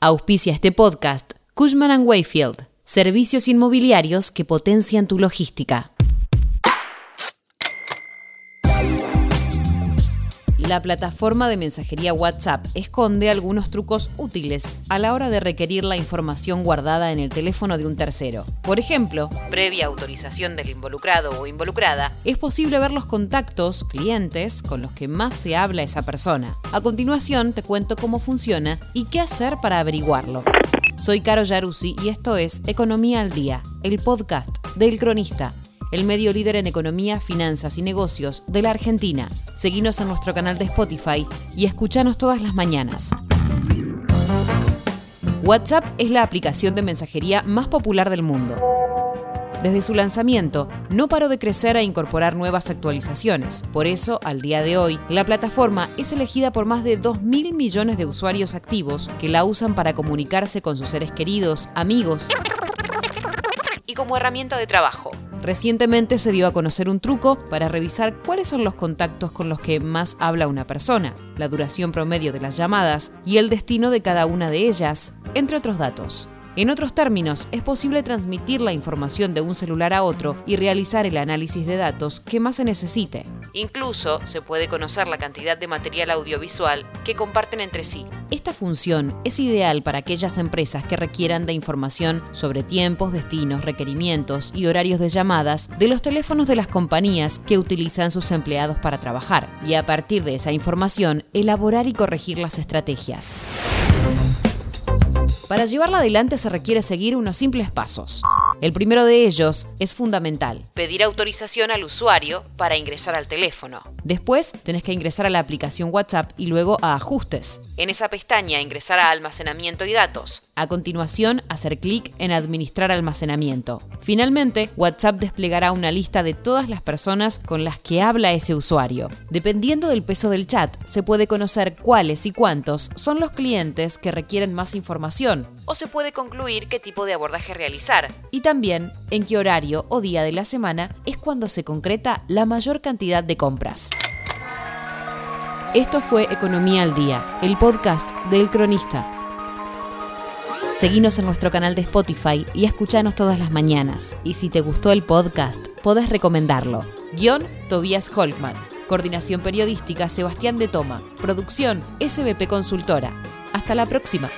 Auspicia este podcast Cushman ⁇ Wayfield, servicios inmobiliarios que potencian tu logística. La plataforma de mensajería WhatsApp esconde algunos trucos útiles a la hora de requerir la información guardada en el teléfono de un tercero. Por ejemplo, previa autorización del involucrado o involucrada, es posible ver los contactos, clientes, con los que más se habla esa persona. A continuación te cuento cómo funciona y qué hacer para averiguarlo. Soy Caro Yaruzzi y esto es Economía al Día, el podcast del cronista el medio líder en economía, finanzas y negocios de la Argentina. Seguinos en nuestro canal de Spotify y escuchanos todas las mañanas. WhatsApp es la aplicación de mensajería más popular del mundo. Desde su lanzamiento, no paró de crecer e incorporar nuevas actualizaciones. Por eso, al día de hoy, la plataforma es elegida por más de 2.000 millones de usuarios activos que la usan para comunicarse con sus seres queridos, amigos y como herramienta de trabajo. Recientemente se dio a conocer un truco para revisar cuáles son los contactos con los que más habla una persona, la duración promedio de las llamadas y el destino de cada una de ellas, entre otros datos. En otros términos, es posible transmitir la información de un celular a otro y realizar el análisis de datos que más se necesite. Incluso se puede conocer la cantidad de material audiovisual que comparten entre sí. Esta función es ideal para aquellas empresas que requieran de información sobre tiempos, destinos, requerimientos y horarios de llamadas de los teléfonos de las compañías que utilizan sus empleados para trabajar, y a partir de esa información elaborar y corregir las estrategias. Para llevarla adelante se requiere seguir unos simples pasos. El primero de ellos es fundamental, pedir autorización al usuario para ingresar al teléfono. Después tenés que ingresar a la aplicación WhatsApp y luego a ajustes. En esa pestaña ingresar a almacenamiento y datos. A continuación hacer clic en administrar almacenamiento. Finalmente, WhatsApp desplegará una lista de todas las personas con las que habla ese usuario. Dependiendo del peso del chat, se puede conocer cuáles y cuántos son los clientes que requieren más información o se puede concluir qué tipo de abordaje realizar y también en qué horario o día de la semana es cuando se concreta la mayor cantidad de compras. Esto fue Economía al Día, el podcast del cronista. Seguinos en nuestro canal de Spotify y escuchanos todas las mañanas. Y si te gustó el podcast, podés recomendarlo. Guión Tobias Holtman. Coordinación periodística Sebastián de Toma. Producción SBP Consultora. Hasta la próxima.